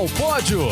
ao Pódio.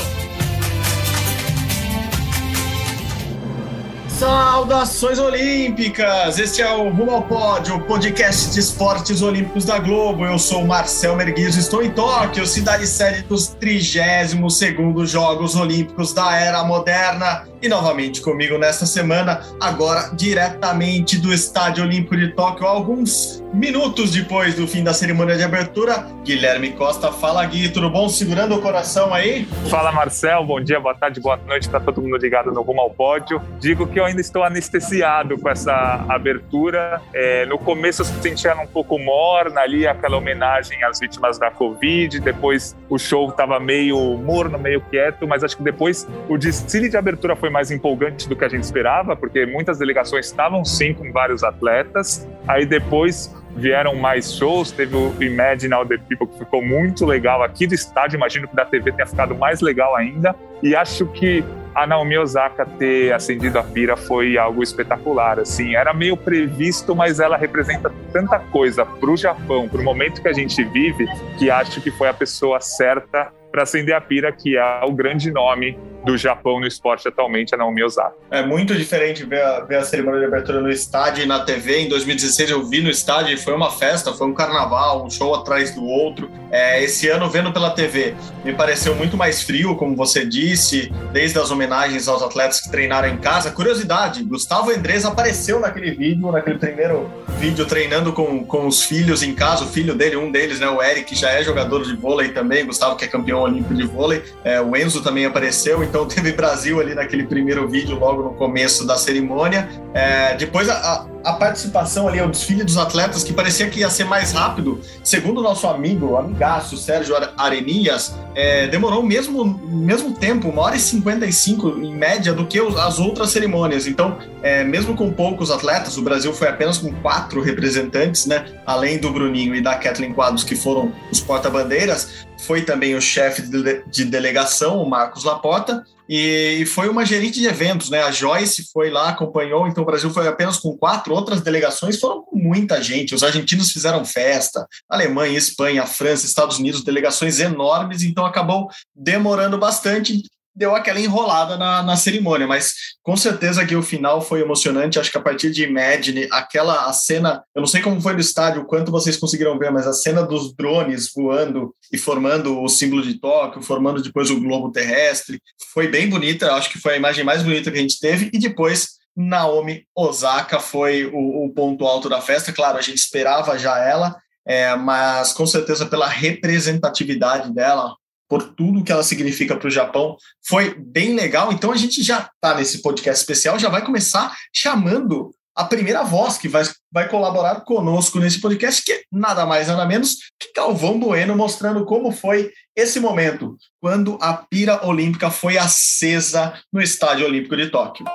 Saudações Olímpicas! Este é o Rumo ao Pódio, o podcast de esportes olímpicos da Globo. Eu sou Marcel Merguizo, estou em Tóquio, cidade sede dos 32º Jogos Olímpicos da Era Moderna. E novamente comigo nesta semana, agora diretamente do Estádio Olímpico de Tóquio, alguns minutos depois do fim da cerimônia de abertura, Guilherme Costa. Fala Gui, tudo bom? Segurando o coração aí? Fala Marcel, bom dia, boa tarde, boa noite, tá todo mundo ligado no Rumo ao Pódio. Digo que eu ainda estou anestesiado com essa abertura. É, no começo eu senti ela um pouco morna ali, aquela homenagem às vítimas da Covid, depois o show estava meio morno, meio quieto, mas acho que depois o desfile de abertura foi foi mais empolgante do que a gente esperava, porque muitas delegações estavam sim com vários atletas. Aí depois vieram mais shows, teve o Imagine All the People, que ficou muito legal aqui do estádio, imagino que da TV tenha ficado mais legal ainda. E acho que a Naomi Osaka ter acendido a pira foi algo espetacular. Assim, era meio previsto, mas ela representa tanta coisa para o Japão, para o momento que a gente vive, que acho que foi a pessoa certa para acender a pira, que é o grande nome do Japão no esporte atualmente, a Naomi Osaka. É muito diferente ver a, ver a cerimônia de abertura no estádio e na TV. Em 2016 eu vi no estádio e foi uma festa, foi um carnaval, um show atrás do outro. É, esse ano, vendo pela TV, me pareceu muito mais frio, como você disse, desde as homenagens aos atletas que treinaram em casa. Curiosidade, Gustavo Endres apareceu naquele vídeo, naquele primeiro vídeo treinando com, com os filhos em casa. O filho dele, um deles, né, o Eric, já é jogador de vôlei também, Gustavo que é campeão olímpico de vôlei. É, o Enzo também apareceu, então teve Brasil ali naquele primeiro vídeo, logo no começo da cerimônia. É, depois a, a, participação ali, o desfile dos atletas, que parecia que ia ser mais rápido, segundo o nosso amigo, amigaço Sérgio Arenias, é, demorou o mesmo, mesmo tempo, uma hora e cinquenta e cinco em média, do que as outras cerimônias. Então, é, mesmo com poucos atletas, o Brasil foi apenas com quatro representantes, né? Além do Bruninho e da Kathleen Quadros, que foram os porta-bandeiras, foi também o chefe de delegação, o Marcos Laporta, e foi uma gerente de eventos, né? A Joyce foi lá, acompanhou, então o Brasil foi apenas com quatro, outras delegações foram com muita gente. Os argentinos fizeram festa, Alemanha, Espanha, França, Estados Unidos, delegações enormes, então acabou demorando bastante deu aquela enrolada na, na cerimônia, mas com certeza que o final foi emocionante. Acho que a partir de Imagine, aquela a cena, eu não sei como foi no estádio, o quanto vocês conseguiram ver, mas a cena dos drones voando e formando o símbolo de Tóquio, formando depois o globo terrestre, foi bem bonita. Acho que foi a imagem mais bonita que a gente teve. E depois Naomi Osaka foi o, o ponto alto da festa. Claro, a gente esperava já ela. É, mas com certeza pela representatividade dela, por tudo que ela significa para o Japão. Foi bem legal. Então a gente já está nesse podcast especial, já vai começar chamando a primeira voz que vai, vai colaborar conosco nesse podcast, que é nada mais nada menos que Calvão Bueno, mostrando como foi esse momento, quando a pira olímpica foi acesa no Estádio Olímpico de Tóquio.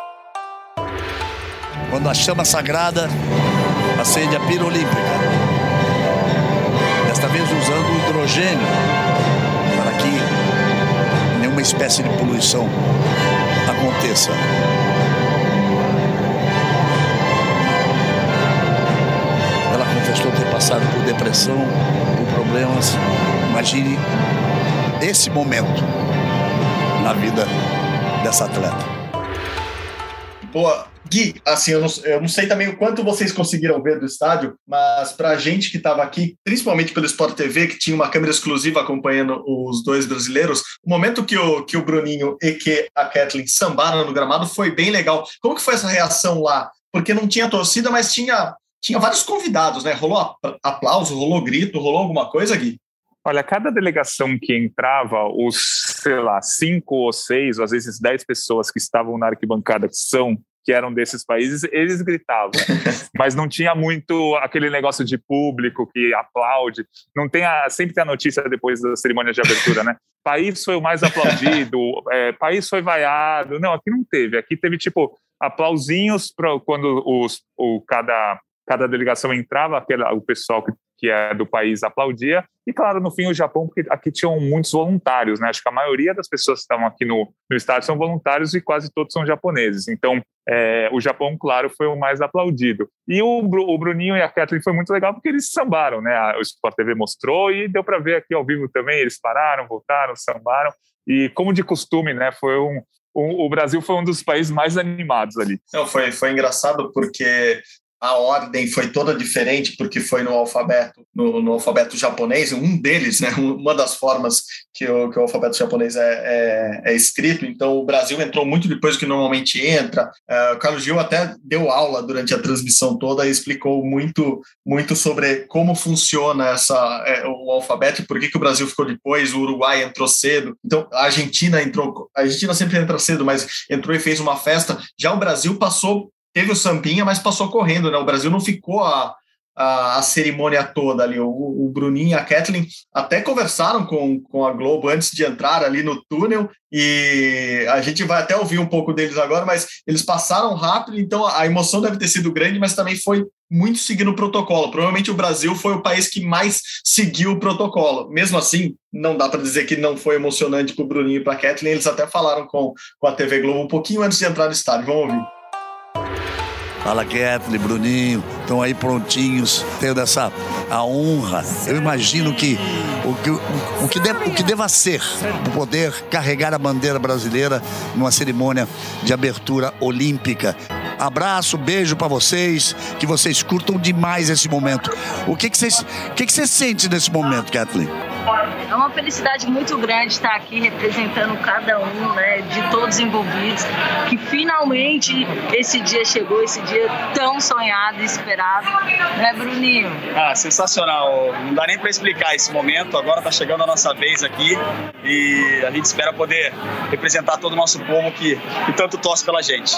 Quando a chama sagrada acende a pira olímpica, desta vez usando hidrogênio espécie de poluição aconteça. Ela confessou ter passado por depressão, por problemas. Imagine esse momento na vida dessa atleta. Boa, Gui, assim, eu não, eu não, sei também o quanto vocês conseguiram ver do estádio, mas para a gente que estava aqui, principalmente pelo Sport TV, que tinha uma câmera exclusiva acompanhando os dois brasileiros, o momento que o, que o Bruninho e que a Kathleen sambaram no gramado foi bem legal. Como que foi essa reação lá? Porque não tinha torcida, mas tinha, tinha vários convidados, né? Rolou aplauso, rolou grito, rolou alguma coisa, Gui? Olha, cada delegação que entrava, os, sei lá, cinco ou seis, ou às vezes dez pessoas que estavam na arquibancada, que são que eram desses países, eles gritavam, mas não tinha muito aquele negócio de público que aplaude. Não tem a, sempre tem a notícia depois da cerimônia de abertura, né? País foi o mais aplaudido, é, país foi vaiado. Não, aqui não teve. Aqui teve tipo aplausinhos para quando os, o cada cada delegação entrava, aquela, o pessoal que, que é do país aplaudia. E, claro, no fim, o Japão, porque aqui tinham muitos voluntários, né? Acho que a maioria das pessoas que estavam aqui no, no estádio são voluntários e quase todos são japoneses. Então, é, o Japão, claro, foi o mais aplaudido. E o, o Bruninho e a Kathleen foi muito legal porque eles sambaram, né? O Sport TV mostrou e deu para ver aqui ao vivo também. Eles pararam, voltaram, sambaram. E, como de costume, né? Foi um, o, Brasil foi um dos países mais animados ali. Não, foi, foi engraçado porque a ordem foi toda diferente porque foi no alfabeto no, no, alfabeto japonês um deles né uma das formas que o, que o alfabeto japonês é, é, é, escrito. Então o Brasil entrou muito depois do que normalmente entra. Uh, o Carlos Gil até deu aula durante a transmissão toda e explicou muito muito sobre como funciona essa é, o alfabeto por que, que o Brasil ficou depois o Uruguai entrou cedo. Então a Argentina entrou a Argentina sempre entra cedo mas entrou e fez uma festa. Já o Brasil passou teve o Sampinha, mas passou correndo, né? O Brasil não ficou a, a, a cerimônia toda ali. O, o, Bruninho e a Kathleen até conversaram com, com a Globo antes de entrar ali no túnel e a gente vai até ouvir um pouco deles agora, mas eles passaram rápido, então a emoção deve ter sido grande, mas também foi muito seguindo o protocolo. Provavelmente o Brasil foi o país que mais seguiu o protocolo. Mesmo assim, não dá para dizer que não foi emocionante para o Bruninho e para a Kathleen. Eles até falaram com, com a TV Globo um pouquinho antes de entrar no estádio. Vamos ouvir. Fala Kathleen, Bruninho, estão aí prontinhos, tendo essa a honra. Eu imagino que o que, o, o que, deve, o que deva ser poder carregar a bandeira brasileira numa cerimônia de abertura olímpica. Abraço, beijo para vocês, que vocês curtam demais esse momento. O que, que, vocês, o que, que você sente nesse momento, Kathleen? É uma felicidade muito grande estar aqui representando cada um, né, de todos envolvidos, que finalmente esse dia chegou, esse dia tão sonhado e esperado, né, Bruninho? Ah, sensacional. Não dá nem para explicar esse momento. Agora está chegando a nossa vez aqui e a gente espera poder representar todo o nosso povo que, que tanto torce pela gente.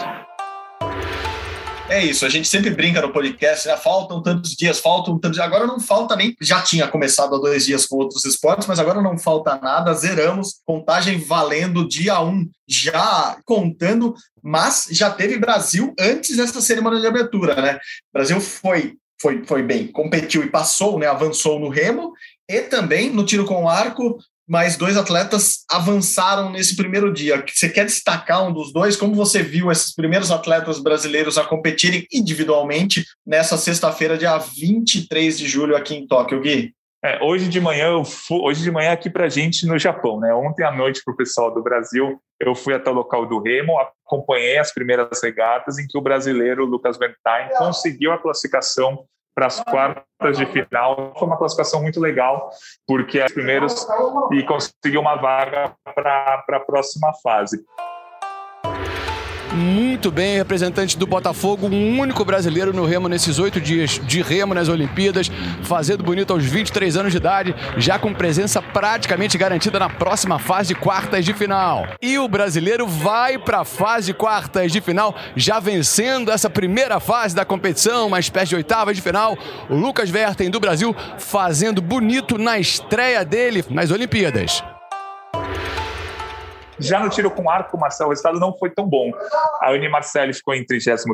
É isso, a gente sempre brinca no podcast, né? faltam tantos dias, faltam tantos dias. Agora não falta nem. Já tinha começado há dois dias com outros esportes, mas agora não falta nada. Zeramos, contagem valendo dia 1, um, já contando, mas já teve Brasil antes dessa cerimônia de abertura, né? O Brasil foi, foi, foi bem, competiu e passou, né? Avançou no remo e também no tiro com arco mas dois atletas avançaram nesse primeiro dia. Você quer destacar um dos dois? Como você viu esses primeiros atletas brasileiros a competirem individualmente nessa sexta-feira, dia 23 de julho, aqui em Tóquio, Gui? É, hoje de manhã, eu fui, hoje de manhã aqui para gente no Japão, né? Ontem à noite para o pessoal do Brasil, eu fui até o local do Remo, acompanhei as primeiras regatas em que o brasileiro Lucas Bentain conseguiu a classificação para as quartas de final. Foi uma classificação muito legal, porque é os primeiros e conseguiu uma vaga para a próxima fase muito bem, representante do Botafogo, um único brasileiro no remo nesses oito dias de remo nas Olimpíadas, fazendo bonito aos 23 anos de idade, já com presença praticamente garantida na próxima fase de quartas de final. E o brasileiro vai para a fase de quartas de final, já vencendo essa primeira fase da competição, uma espécie de oitava de final. O Lucas Verten do Brasil fazendo bonito na estreia dele nas Olimpíadas. Já no tiro com arco, Marcelo, o resultado não foi tão bom. A Uni Marcelli ficou em 33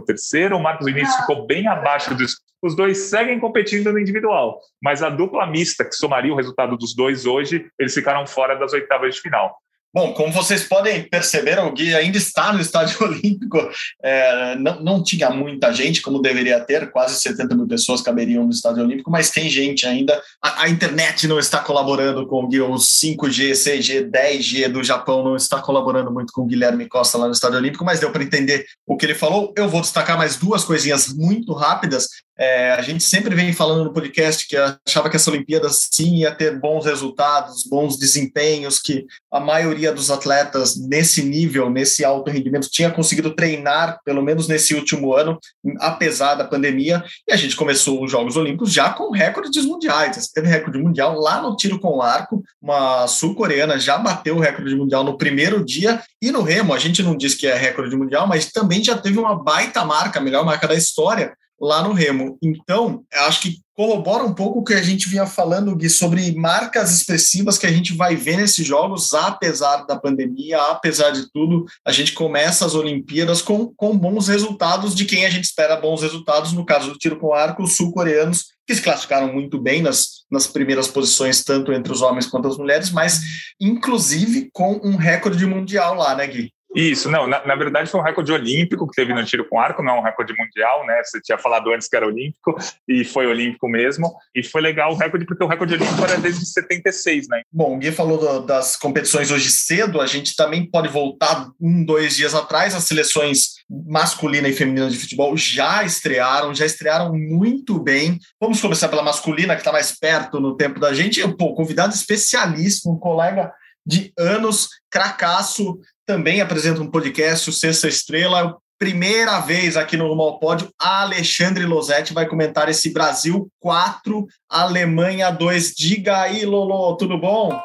o Marcos Vinícius ficou bem abaixo dos. Os dois seguem competindo no individual, mas a dupla mista, que somaria o resultado dos dois hoje, eles ficaram fora das oitavas de final. Bom, como vocês podem perceber, o Gui ainda está no Estádio Olímpico. É, não, não tinha muita gente, como deveria ter, quase 70 mil pessoas caberiam no Estádio Olímpico, mas tem gente ainda. A, a internet não está colaborando com o Gui, o 5G, 6G, 10G do Japão não está colaborando muito com o Guilherme Costa lá no Estádio Olímpico, mas deu para entender o que ele falou. Eu vou destacar mais duas coisinhas muito rápidas. É, a gente sempre vem falando no podcast que achava que essa Olimpíada sim ia ter bons resultados, bons desempenhos, que a maioria dos atletas nesse nível, nesse alto rendimento, tinha conseguido treinar, pelo menos nesse último ano, apesar da pandemia. E a gente começou os Jogos Olímpicos já com recordes mundiais. Você teve recorde mundial lá no tiro com arco, uma sul-coreana já bateu o recorde mundial no primeiro dia. E no remo, a gente não diz que é recorde mundial, mas também já teve uma baita marca, a melhor marca da história, lá no Remo. Então, acho que corrobora um pouco o que a gente vinha falando, Gui, sobre marcas expressivas que a gente vai ver nesses jogos, apesar da pandemia, apesar de tudo, a gente começa as Olimpíadas com, com bons resultados de quem a gente espera bons resultados, no caso do tiro com arco, os sul-coreanos, que se classificaram muito bem nas, nas primeiras posições, tanto entre os homens quanto as mulheres, mas inclusive com um recorde mundial lá, né, Gui? Isso, não, na, na, verdade foi um recorde olímpico que teve no tiro com arco, não um recorde mundial, né? Você tinha falado antes que era olímpico, e foi olímpico mesmo. E foi legal o recorde, porque o recorde olímpico era desde 76, né? Bom, o Gui falou do, das competições hoje cedo, a gente também pode voltar um, dois dias atrás, as seleções masculina e feminina de futebol já estrearam, já estrearam muito bem. Vamos começar pela masculina, que está mais perto no tempo da gente. Pô, convidado especialíssimo, um colega de anos, cracaço, também apresenta um podcast, o Sexta Estrela. Primeira vez aqui no Rumo ao Pódio, Alexandre Losetti vai comentar esse Brasil 4, Alemanha 2. Diga aí, Lolo, tudo bom?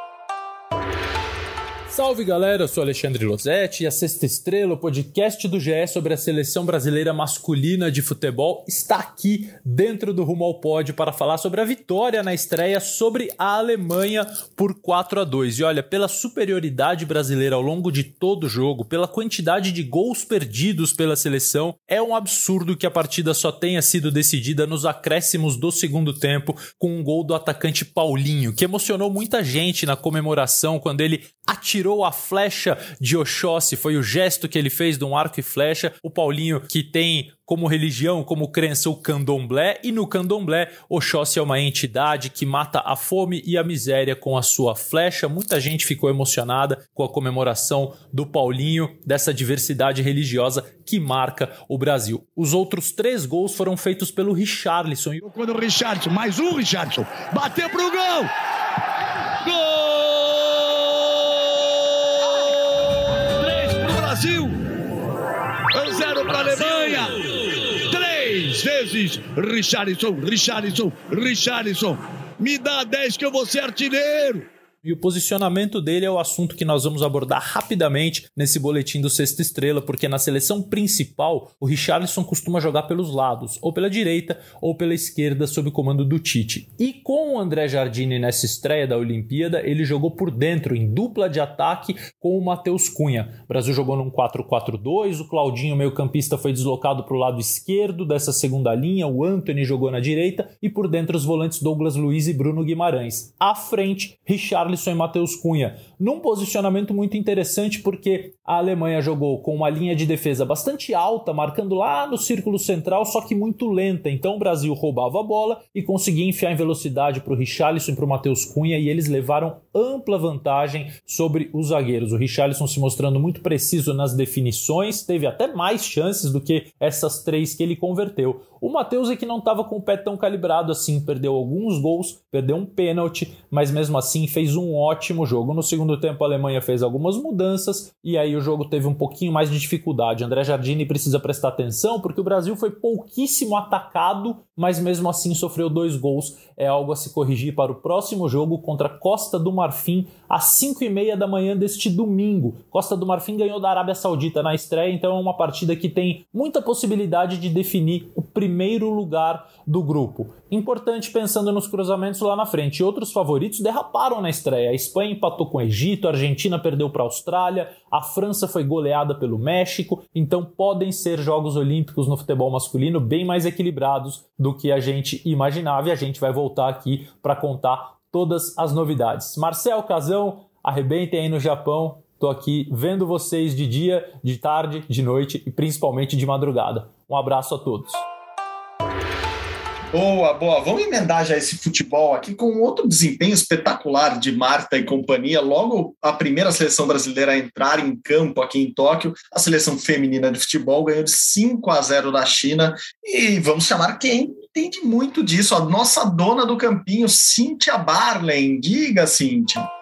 Salve galera, eu sou Alexandre Losetti e a Sexta Estrela, o podcast do GE sobre a seleção brasileira masculina de futebol, está aqui dentro do Rumo ao Pódio para falar sobre a vitória na estreia sobre a Alemanha por 4 a 2. E olha, pela superioridade brasileira ao longo de todo o jogo, pela quantidade de gols perdidos pela seleção, é um absurdo que a partida só tenha sido decidida nos acréscimos do segundo tempo com um gol do atacante Paulinho, que emocionou muita gente na comemoração quando ele atirou a flecha de Oxóssi, foi o gesto que ele fez de um arco e flecha. O Paulinho, que tem como religião, como crença, o candomblé, e no candomblé, Oxóssi é uma entidade que mata a fome e a miséria com a sua flecha. Muita gente ficou emocionada com a comemoração do Paulinho, dessa diversidade religiosa que marca o Brasil. Os outros três gols foram feitos pelo Richarlison. Quando o Richarlison, mais um Richarlison, bateu pro! Gol! Brasil. 0 para a Alemanha. Três vezes. Richarlison, Richarlison, Richarlison. Me dá 10 que eu vou ser artilheiro. E o posicionamento dele é o assunto que nós vamos abordar rapidamente nesse boletim do Sexta Estrela, porque na seleção principal o Richarlison costuma jogar pelos lados, ou pela direita ou pela esquerda, sob o comando do Tite. E com o André Jardine nessa estreia da Olimpíada, ele jogou por dentro, em dupla de ataque com o Matheus Cunha. O Brasil jogou num 4-4-2, o Claudinho, meio-campista, foi deslocado para o lado esquerdo dessa segunda linha, o Anthony jogou na direita e por dentro os volantes Douglas Luiz e Bruno Guimarães. À frente, Richarlison Alisson e Matheus Cunha, num posicionamento muito interessante porque a Alemanha jogou com uma linha de defesa bastante alta, marcando lá no círculo central, só que muito lenta. Então o Brasil roubava a bola e conseguia enfiar em velocidade para o Richarlison e para o Matheus Cunha e eles levaram ampla vantagem sobre os zagueiros. O Richarlison se mostrando muito preciso nas definições, teve até mais chances do que essas três que ele converteu. O Matheus é que não estava com o pé tão calibrado assim, perdeu alguns gols, perdeu um pênalti, mas mesmo assim fez um ótimo jogo. No segundo tempo, a Alemanha fez algumas mudanças e aí o jogo teve um pouquinho mais de dificuldade. André Jardini precisa prestar atenção porque o Brasil foi pouquíssimo atacado, mas mesmo assim sofreu dois gols. É algo a se corrigir para o próximo jogo contra Costa do Marfim às 5 e meia da manhã deste domingo. Costa do Marfim ganhou da Arábia Saudita na estreia, então é uma partida que tem muita possibilidade de definir o primeiro lugar do grupo. Importante pensando nos cruzamentos lá na frente. Outros favoritos derraparam na estreia. A Espanha empatou com o Egito, a Argentina perdeu para a Austrália, a França foi goleada pelo México. Então podem ser Jogos Olímpicos no futebol masculino bem mais equilibrados do que a gente imaginava e a gente vai voltar aqui para contar todas as novidades. Marcel Casão, arrebentem aí no Japão. Tô aqui vendo vocês de dia, de tarde, de noite e principalmente de madrugada. Um abraço a todos. Boa, boa. Vamos emendar já esse futebol aqui com outro desempenho espetacular de Marta e companhia. Logo a primeira seleção brasileira a entrar em campo aqui em Tóquio, a seleção feminina de futebol ganhou de 5 a 0 da China. E vamos chamar quem entende muito disso, a nossa dona do campinho, Cíntia Barlen. Diga, Cíntia.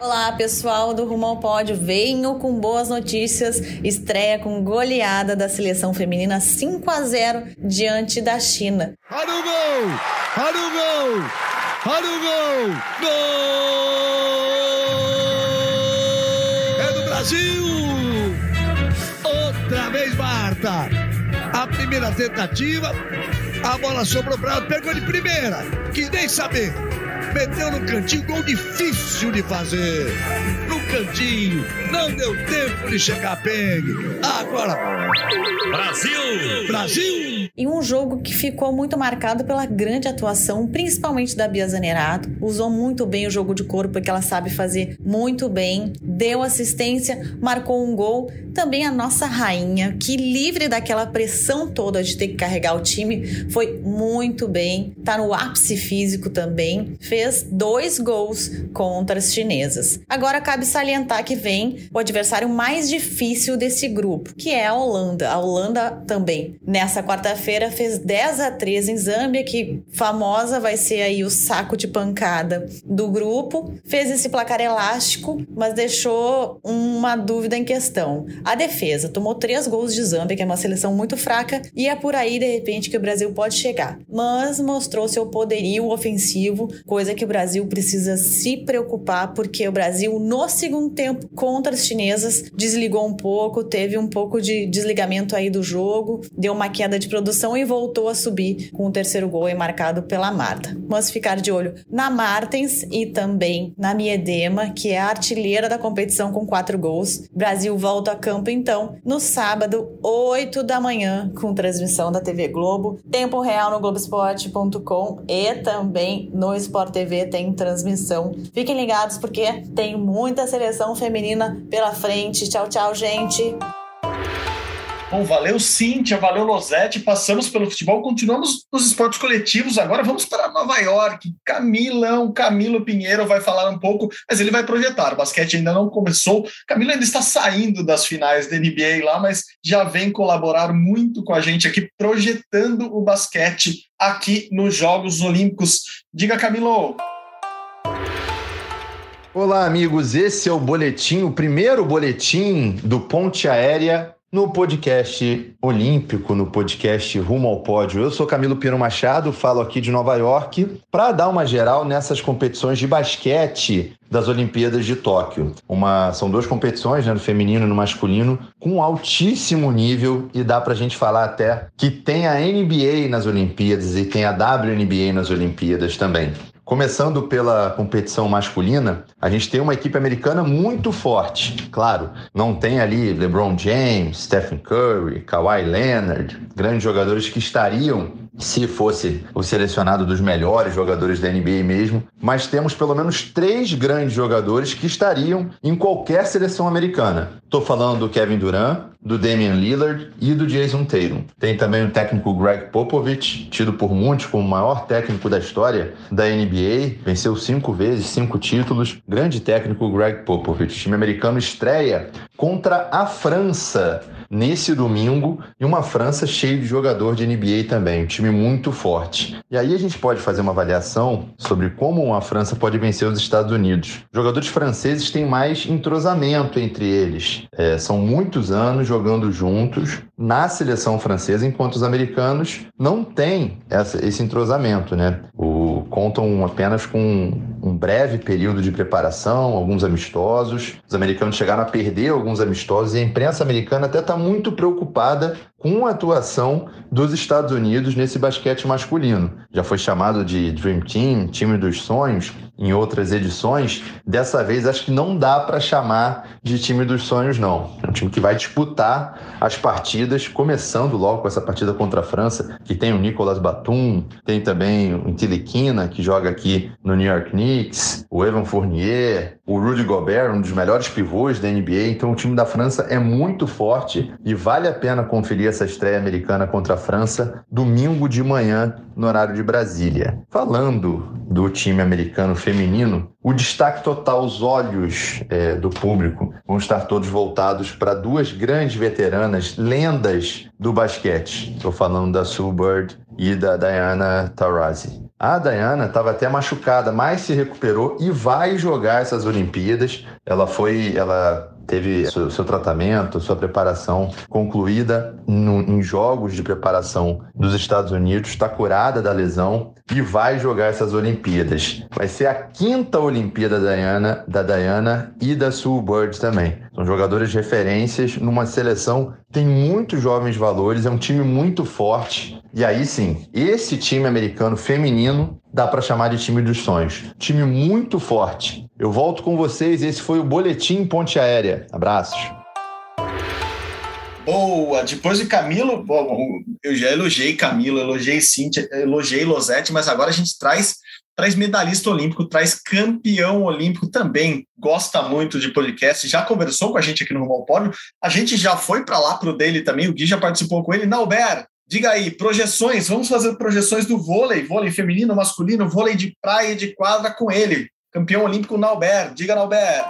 Olá, pessoal do Rumo ao Pódio. Venho com boas notícias. Estreia com goleada da seleção feminina 5 a 0 diante da China. Olha o gol! Olha o gol! Olha o gol! Gol! É do Brasil! Outra vez, Marta! A primeira tentativa, a bola sobrou para ela, pegou de primeira, que nem saber. Meteu no cantinho, gol difícil de fazer. No cantinho, não deu tempo de chegar pegue. Agora, Brasil! Brasil! E um jogo que ficou muito marcado pela grande atuação, principalmente da Bia Zanerato. Usou muito bem o jogo de corpo, porque ela sabe fazer muito bem. Deu assistência, marcou um gol. Também a nossa rainha, que livre daquela pressão toda de ter que carregar o time, foi muito bem. Tá no ápice físico também. Fez dois gols contra as chinesas. Agora cabe salientar que vem o adversário mais difícil desse grupo, que é a Holanda. A Holanda também, nessa quarta-feira, fez 10 a 3 em Zâmbia, que famosa vai ser aí o saco de pancada do grupo. Fez esse placar elástico, mas deixou uma dúvida em questão. A defesa tomou três gols de Zâmbia, que é uma seleção muito fraca, e é por aí, de repente, que o Brasil pode chegar. Mas mostrou seu poderio ofensivo, coisa que o Brasil precisa se preocupar, porque o Brasil, no segundo tempo, contra as chinesas, desligou um pouco, teve um pouco de desligamento aí do jogo, deu uma queda de produção e voltou a subir com o terceiro gol marcado pela Marta. Mas ficar de olho na Martens e também na Miedema, que é a artilheira da competição com quatro gols. Brasil volta a campo então no sábado, 8 da manhã, com transmissão da TV Globo, tempo real no Globoesporte.com e também no Sport TV tem transmissão. Fiquem ligados porque tem muita seleção feminina pela frente. Tchau, tchau, gente. Bom, valeu Cíntia, valeu Losete. Passamos pelo futebol, continuamos nos esportes coletivos. Agora vamos para Nova York. Camilão, Camilo Pinheiro vai falar um pouco, mas ele vai projetar. O basquete ainda não começou. Camilo ainda está saindo das finais da NBA lá, mas já vem colaborar muito com a gente aqui, projetando o basquete aqui nos Jogos Olímpicos. Diga, Camilo. Olá, amigos. Esse é o boletim, o primeiro boletim do Ponte Aérea no podcast olímpico, no podcast Rumo ao Pódio. Eu sou Camilo Pino Machado, falo aqui de Nova York para dar uma geral nessas competições de basquete das Olimpíadas de Tóquio. Uma, são duas competições, né, no feminino e no masculino, com altíssimo nível e dá para a gente falar até que tem a NBA nas Olimpíadas e tem a WNBA nas Olimpíadas também. Começando pela competição masculina, a gente tem uma equipe americana muito forte. Claro, não tem ali LeBron James, Stephen Curry, Kawhi Leonard, grandes jogadores que estariam se fosse o selecionado dos melhores jogadores da NBA mesmo, mas temos pelo menos três grandes jogadores que estariam em qualquer seleção americana. Estou falando do Kevin Durant, do Damian Lillard e do Jason Tatum. Tem também o técnico Greg Popovich, tido por muitos como o maior técnico da história da NBA, venceu cinco vezes, cinco títulos. Grande técnico Greg Popovich. O time americano estreia contra a França nesse domingo e uma França cheia de jogador de NBA também, um time muito forte. E aí a gente pode fazer uma avaliação sobre como a França pode vencer os Estados Unidos. Os jogadores franceses têm mais entrosamento entre eles. É, são muitos anos jogando juntos na seleção francesa, enquanto os americanos não têm essa, esse entrosamento, né? O, contam apenas com um breve período de preparação, alguns amistosos. Os americanos chegaram a perder alguns amistosos e a imprensa americana até está muito preocupada com a atuação dos Estados Unidos nesse basquete masculino. Já foi chamado de Dream Team, time dos sonhos, em outras edições. Dessa vez acho que não dá para chamar de time dos sonhos não. É um time que vai disputar as partidas, começando logo com essa partida contra a França, que tem o Nicolas Batum, tem também o Tiliquina, que joga aqui no New York Knicks, o Evan Fournier, o Rudy Gobert, um dos melhores pivôs da NBA. Então o time da França é muito forte e vale a pena conferir essa estreia americana contra a França domingo de manhã no horário de Brasília. Falando do time americano feminino, o destaque total, os olhos é, do público vão estar todos voltados para duas grandes veteranas, lendas do basquete. Estou falando da Sue Bird e da Diana Taurasi. A Diana estava até machucada, mas se recuperou e vai jogar essas Olimpíadas. Ela foi, ela teve seu, seu tratamento, sua preparação concluída no, em jogos de preparação dos Estados Unidos, está curada da lesão e vai jogar essas Olimpíadas. Vai ser a quinta Olimpíada da Diana, da Diana e da Sue Bird também. São jogadores referências numa seleção tem muitos jovens valores, é um time muito forte. E aí sim, esse time americano feminino dá para chamar de time dos sonhos. Time muito forte. Eu volto com vocês, esse foi o Boletim Ponte Aérea. Abraços. Boa! Depois de Camilo, bom, eu já elogiei Camilo, elogiei Cintia, elogiei Losete, mas agora a gente traz traz medalhista olímpico, traz campeão olímpico também, gosta muito de podcast, já conversou com a gente aqui no Rumo ao Pódio, a gente já foi para lá pro dele também, o Gui já participou com ele. Nauber, diga aí, projeções, vamos fazer projeções do vôlei, vôlei feminino, masculino, vôlei de praia e de quadra com ele, campeão olímpico Nauber, diga Nauber.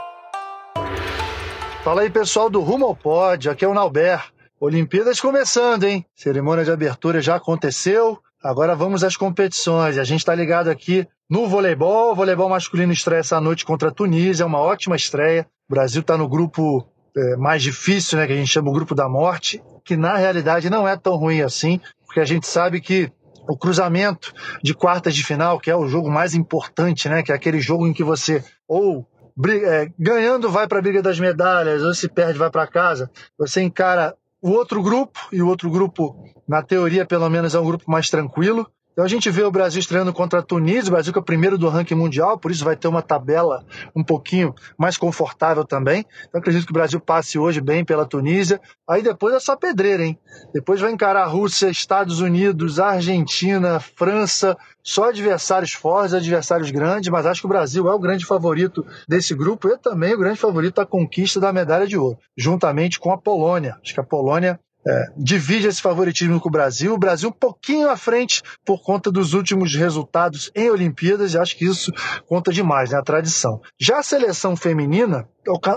Fala aí pessoal do Rumo ao Pódio, aqui é o Nauber. Olimpíadas começando, hein? Cerimônia de abertura já aconteceu, Agora vamos às competições. A gente está ligado aqui no voleibol. O voleibol masculino estreia essa noite contra a Tunísia, é uma ótima estreia. O Brasil está no grupo é, mais difícil, né, que a gente chama o grupo da morte, que na realidade não é tão ruim assim, porque a gente sabe que o cruzamento de quartas de final, que é o jogo mais importante, né, que é aquele jogo em que você ou é, ganhando vai para a briga das medalhas, ou se perde vai para casa, você encara o outro grupo, e o outro grupo, na teoria, pelo menos, é um grupo mais tranquilo. Então a gente vê o Brasil estreando contra a Tunísia, o Brasil que é o primeiro do ranking mundial, por isso vai ter uma tabela um pouquinho mais confortável também. Então acredito que o Brasil passe hoje bem pela Tunísia. Aí depois é só pedreira, hein? Depois vai encarar a Rússia, Estados Unidos, Argentina, França, só adversários fortes, adversários grandes, mas acho que o Brasil é o grande favorito desse grupo e também o grande favorito da conquista da medalha de ouro, juntamente com a Polônia. Acho que a Polônia é, divide esse favoritismo com o Brasil. O Brasil um pouquinho à frente por conta dos últimos resultados em Olimpíadas, e acho que isso conta demais, né? A tradição. Já a seleção feminina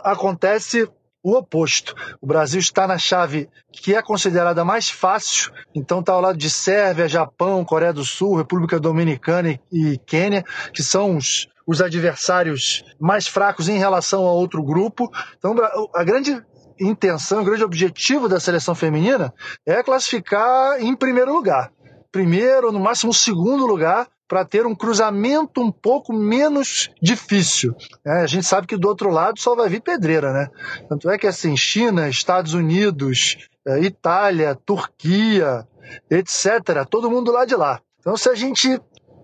acontece o oposto. O Brasil está na chave que é considerada mais fácil, então está ao lado de Sérvia, Japão, Coreia do Sul, República Dominicana e, Quênia, que são os, os adversários mais fracos em relação a outro grupo. Então, a grande intenção, o grande objetivo da seleção feminina é classificar em primeiro lugar. Primeiro, no máximo segundo lugar, para ter um cruzamento um pouco menos difícil. É, a gente sabe que do outro lado só vai vir pedreira, né? Tanto é que assim, China, Estados Unidos, é, Itália, Turquia, etc., todo mundo lá de lá. Então, se a gente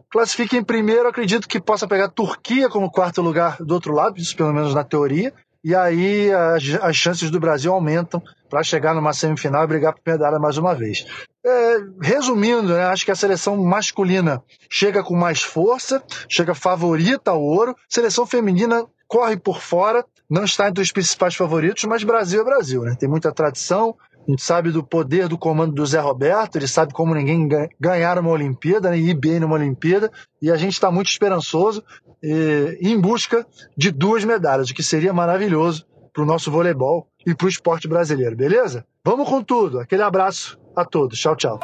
classifica em primeiro, acredito que possa pegar Turquia como quarto lugar do outro lado, isso pelo menos na teoria e aí as, as chances do Brasil aumentam para chegar numa semifinal e brigar por medalha mais uma vez. É, resumindo, né, acho que a seleção masculina chega com mais força, chega favorita ao ouro, seleção feminina corre por fora, não está entre os principais favoritos, mas Brasil é Brasil, né? Tem muita tradição, a gente sabe do poder do comando do Zé Roberto, ele sabe como ninguém ganhar uma Olimpíada, né, ir bem numa Olimpíada, e a gente está muito esperançoso eh, em busca de duas medalhas, o que seria maravilhoso para o nosso voleibol e para o esporte brasileiro, beleza? Vamos com tudo, aquele abraço a todos, tchau, tchau.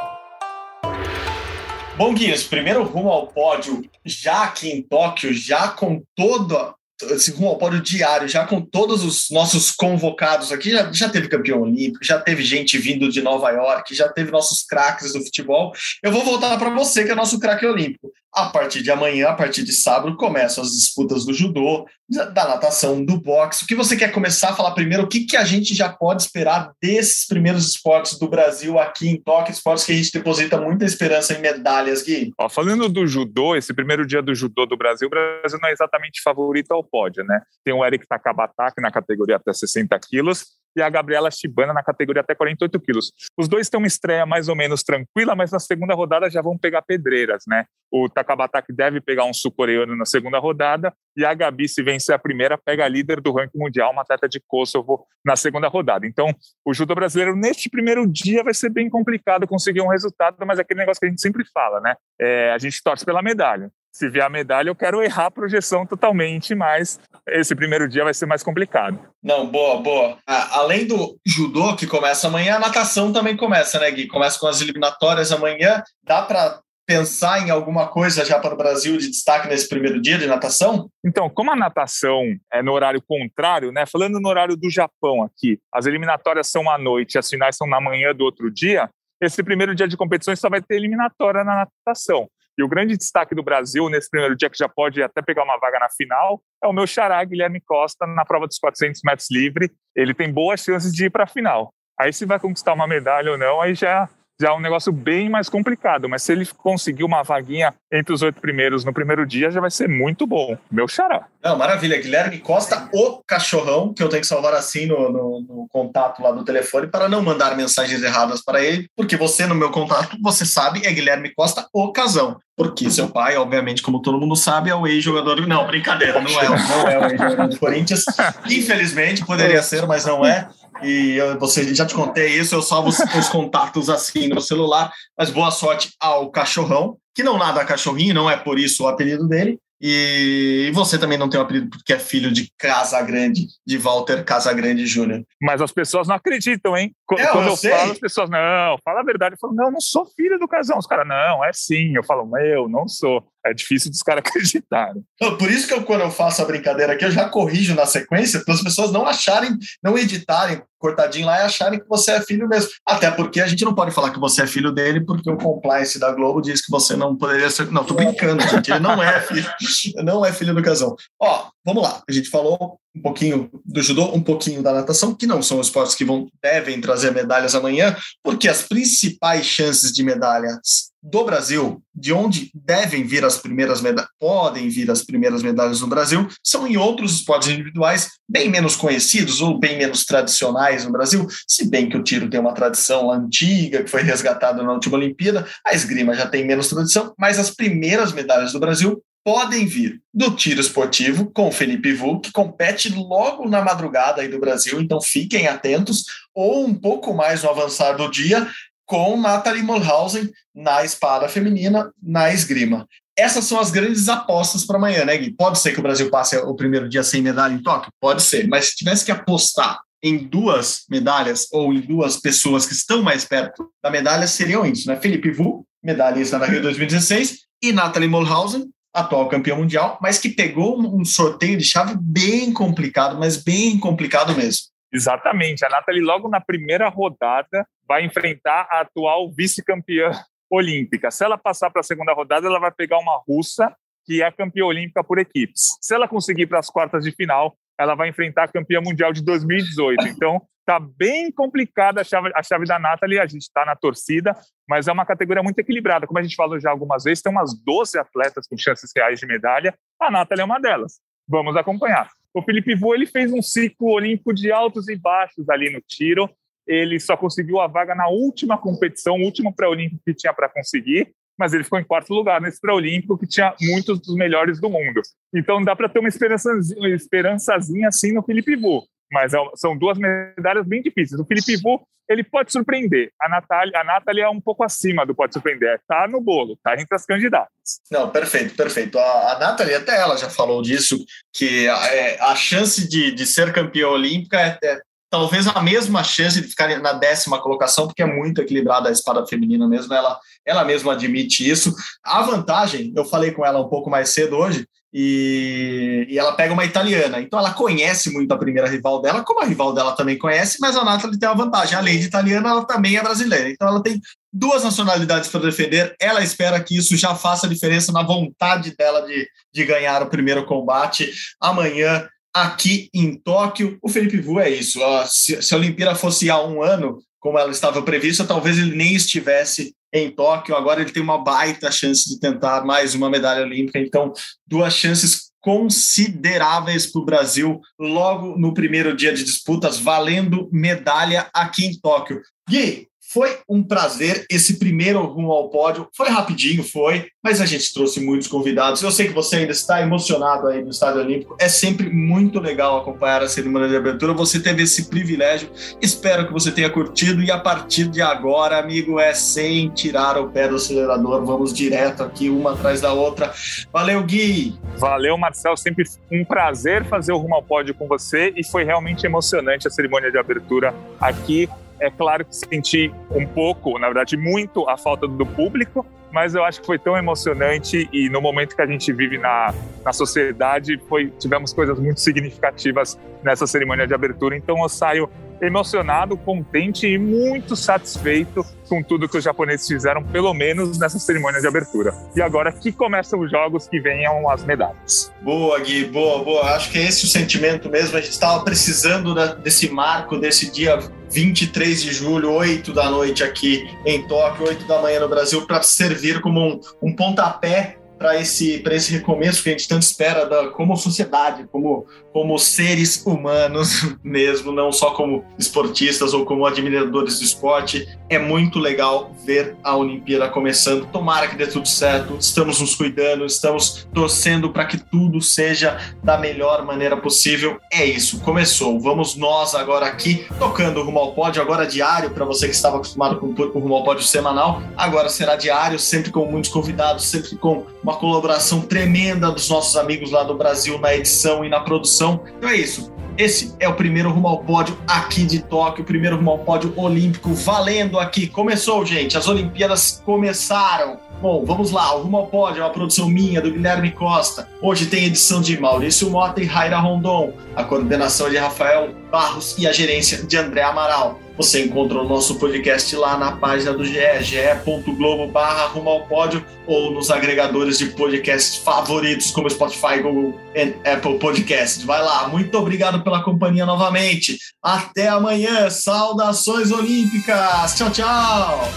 Bom, Guias, primeiro rumo ao pódio, já aqui em Tóquio, já com toda esse rumo ao pódio diário, já com todos os nossos convocados aqui, já, já teve campeão olímpico, já teve gente vindo de Nova York, já teve nossos craques do futebol. Eu vou voltar para você, que é nosso craque olímpico. A partir de amanhã, a partir de sábado, começam as disputas do judô, da natação, do boxe. O que você quer começar a falar primeiro? O que, que a gente já pode esperar desses primeiros esportes do Brasil aqui em Tóquio? Esportes que a gente deposita muita esperança em medalhas, Gui. Ó, falando do judô, esse primeiro dia do judô do Brasil, o Brasil não é exatamente favorito ao pódio, né? Tem o Eric Takabataki na categoria até 60 quilos e a Gabriela Shibana na categoria até 48 quilos. Os dois têm uma estreia mais ou menos tranquila, mas na segunda rodada já vão pegar pedreiras, né? O Takabataki deve pegar um sul-coreano na segunda rodada e a Gabi, se vencer a primeira, pega a líder do ranking mundial, uma atleta de Kosovo, na segunda rodada. Então, o judô brasileiro, neste primeiro dia, vai ser bem complicado conseguir um resultado, mas é aquele negócio que a gente sempre fala, né? É, a gente torce pela medalha se vier a medalha, eu quero errar a projeção totalmente, mas esse primeiro dia vai ser mais complicado. Não, boa, boa. Ah, além do judô, que começa amanhã, a natação também começa, né, Gui? Começa com as eliminatórias amanhã. Dá para pensar em alguma coisa já para o Brasil de destaque nesse primeiro dia de natação? Então, como a natação é no horário contrário, né? Falando no horário do Japão aqui, as eliminatórias são à noite, as finais são na manhã do outro dia. Esse primeiro dia de competições só vai ter eliminatória na natação E o grande destaque do Brasil nesse primeiro dia, que já pode até pegar uma vaga na final, é o meu xará, Guilherme Costa, na prova dos 400 metros livre. Ele tem boas chances de ir para a final. Aí se vai conquistar uma medalha ou não, aí já já é um negócio bem mais complicado. Mas se ele conseguir uma vaguinha entre os oito primeiros no primeiro dia, já vai ser muito bom. Meu xará. Não, maravilha. Guilherme Costa, o cachorrão, que eu tenho que salvar assim no, no, no, contato lá do telefone para não mandar mensagens erradas para ele, porque você, no meu contato, você sabe, é Guilherme Costa, o casão. Porque seu pai, obviamente, como todo mundo sabe, é o ex-jogador. Não, brincadeira, não é, não é o ex-jogador do Corinthians. Infelizmente, poderia ser, mas não é. E eu, você já te contei isso, eu salvo os contatos assim no celular. Mas boa sorte ao cachorrão, que não nada cachorrinho, não é por isso o apelido dele. E você também não tem um apelido porque é filho de Casagrande, de Walter Casagrande Júnior. Mas as pessoas não acreditam, hein? Quando é, eu, eu falo, as pessoas, não, fala a verdade. Eu falo, não, não sou filho do Casão. Os caras, não, é sim. Eu falo, eu não sou. É difícil dos caras acreditarem. Por isso que eu, quando eu faço a brincadeira aqui, eu já corrijo na sequência, para as pessoas não acharem, não editarem cortadinho lá e acharem que você é filho mesmo. Até porque a gente não pode falar que você é filho dele, porque o compliance da Globo diz que você não poderia ser. Não, tô brincando, gente. Ele não é filho, não é filho do casão. Ó, vamos lá. A gente falou um pouquinho do judô, um pouquinho da natação, que não são esportes que vão devem trazer medalhas amanhã, porque as principais chances de medalhas do Brasil, de onde devem vir as primeiras medalhas, podem vir as primeiras medalhas no Brasil, são em outros esportes individuais bem menos conhecidos ou bem menos tradicionais no Brasil, se bem que o tiro tem uma tradição antiga que foi resgatada na última Olimpíada, a esgrima já tem menos tradição, mas as primeiras medalhas do Brasil podem vir do tiro esportivo com o Felipe Vu, que compete logo na madrugada aí do Brasil, então fiquem atentos, ou um pouco mais no avançar do dia, com Nathalie Mulhausen na espada feminina, na esgrima. Essas são as grandes apostas para amanhã, né, Gui? Pode ser que o Brasil passe o primeiro dia sem medalha em Tóquio? Pode ser, mas se tivesse que apostar em duas medalhas ou em duas pessoas que estão mais perto da medalha, seriam isso, né? Felipe Vu, medalhista na Rio 2016, e Nathalie Mulhausen, atual campeão mundial, mas que pegou um sorteio de chave bem complicado, mas bem complicado mesmo. Exatamente. A Nathalie, logo na primeira rodada, vai enfrentar a atual vice-campeã olímpica. Se ela passar para a segunda rodada, ela vai pegar uma russa que é campeã olímpica por equipes. Se ela conseguir para as quartas de final, ela vai enfrentar a campeã mundial de 2018. Então, tá bem complicada a chave, a chave da Nathalie, a gente está na torcida, mas é uma categoria muito equilibrada. Como a gente falou já algumas vezes, tem umas 12 atletas com chances reais de medalha, a Nathalie é uma delas. Vamos acompanhar. O Felipe Vô, ele fez um ciclo olímpico de altos e baixos ali no tiro, ele só conseguiu a vaga na última competição, o último pré-olímpico que tinha para conseguir, mas ele ficou em quarto lugar nesse pré-olímpico que tinha muitos dos melhores do mundo. Então dá para ter uma esperançazinha, esperançazinha assim no Felipe Vu, mas é são duas medalhas bem difíceis. O Felipe Vu, ele pode surpreender. A Natália, a Natália é um pouco acima do pode surpreender. Está no bolo, está entre as candidatas. Não, perfeito, perfeito. A, a Nathalie, até ela já falou disso, que a, é, a chance de, de ser campeã olímpica é, é talvez a mesma chance de ficar na décima colocação, porque é muito equilibrada a espada feminina mesmo, ela, ela mesma admite isso. A vantagem, eu falei com ela um pouco mais cedo hoje, e, e, ela pega uma italiana, então ela conhece muito a primeira rival dela, como a rival dela também conhece, mas a Nathalie tem uma vantagem, além de italiana, ela também é brasileira, então ela tem duas nacionalidades para defender, ela espera que isso já faça diferença na vontade dela de, de ganhar o primeiro combate amanhã aqui em Tóquio. O Felipe Vu é isso. Se, se a Olimpíada fosse há um ano, como ela estava prevista, talvez ele nem estivesse em Tóquio. Agora ele tem uma baita chance de tentar mais uma medalha olímpica. Então, duas chances consideráveis para o Brasil logo no primeiro dia de disputas, valendo medalha aqui em Tóquio. Gui, foi um prazer esse primeiro rumo ao pódio. Foi rapidinho, foi, mas a gente trouxe muitos convidados. Eu sei que você ainda está emocionado aí no Estádio Olímpico. É sempre muito legal acompanhar a cerimônia de abertura. Você teve esse privilégio. Espero que você tenha curtido. E a partir de agora, amigo, é sem tirar o pé do acelerador. Vamos direto aqui, uma atrás da outra. Valeu, Gui. Valeu, Marcel. Sempre um prazer fazer o rumo ao pódio com você. E foi realmente emocionante a cerimônia de abertura aqui é claro que senti um pouco, na verdade, muito a falta do público, mas eu acho que foi tão emocionante e no momento que a gente vive na, na sociedade, foi, tivemos coisas muito significativas nessa cerimônia de abertura. Então eu saio emocionado, contente e muito satisfeito com tudo que os japoneses fizeram, pelo menos nessa cerimônia de abertura. E agora que começam os jogos, que venham as medalhas. Boa, Gui, boa, boa. Acho que é esse o sentimento mesmo. A gente estava precisando desse marco, desse dia 23 de julho, 8 da noite aqui em Tóquio, 8 da manhã no Brasil, para servir como um, um pontapé para esse, esse recomeço que a gente tanto espera da, como sociedade, como, como seres humanos mesmo, não só como esportistas ou como admiradores do esporte. É muito legal ver a Olimpíada começando. Tomara que dê tudo certo. Estamos nos cuidando, estamos torcendo para que tudo seja da melhor maneira possível. É isso, começou. Vamos nós agora aqui tocando o Rumo ao Pódio, agora diário, para você que estava acostumado com o Rumo ao Pódio semanal. Agora será diário, sempre com muitos convidados, sempre com uma colaboração tremenda dos nossos amigos lá do Brasil na edição e na produção. Então é isso. Esse é o primeiro rumo ao pódio aqui de Tóquio, o primeiro rumo ao pódio olímpico valendo aqui. Começou, gente, as Olimpíadas começaram. Bom, vamos lá, o Rumo ao Pódio é uma produção minha, do Guilherme Costa. Hoje tem edição de Maurício Mota e Raira Rondon. A coordenação é de Rafael Barros e a gerência de André Amaral. Você encontra o nosso podcast lá na página do GE, ge.globo barra rumo ao pódio ou nos agregadores de podcasts favoritos como Spotify, Google e Apple Podcasts. Vai lá, muito obrigado pela companhia novamente. Até amanhã, saudações olímpicas. Tchau, tchau.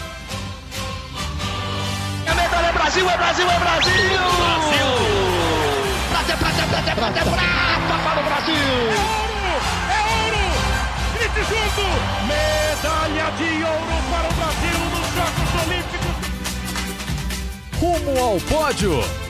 A medalha é Brasil, é Brasil, é Brasil! Brasil! Prata, prata, prata, prata, prata para o Brasil! Junto! Medalha de ouro para o Brasil nos Jogos Olímpicos! Rumo ao pódio!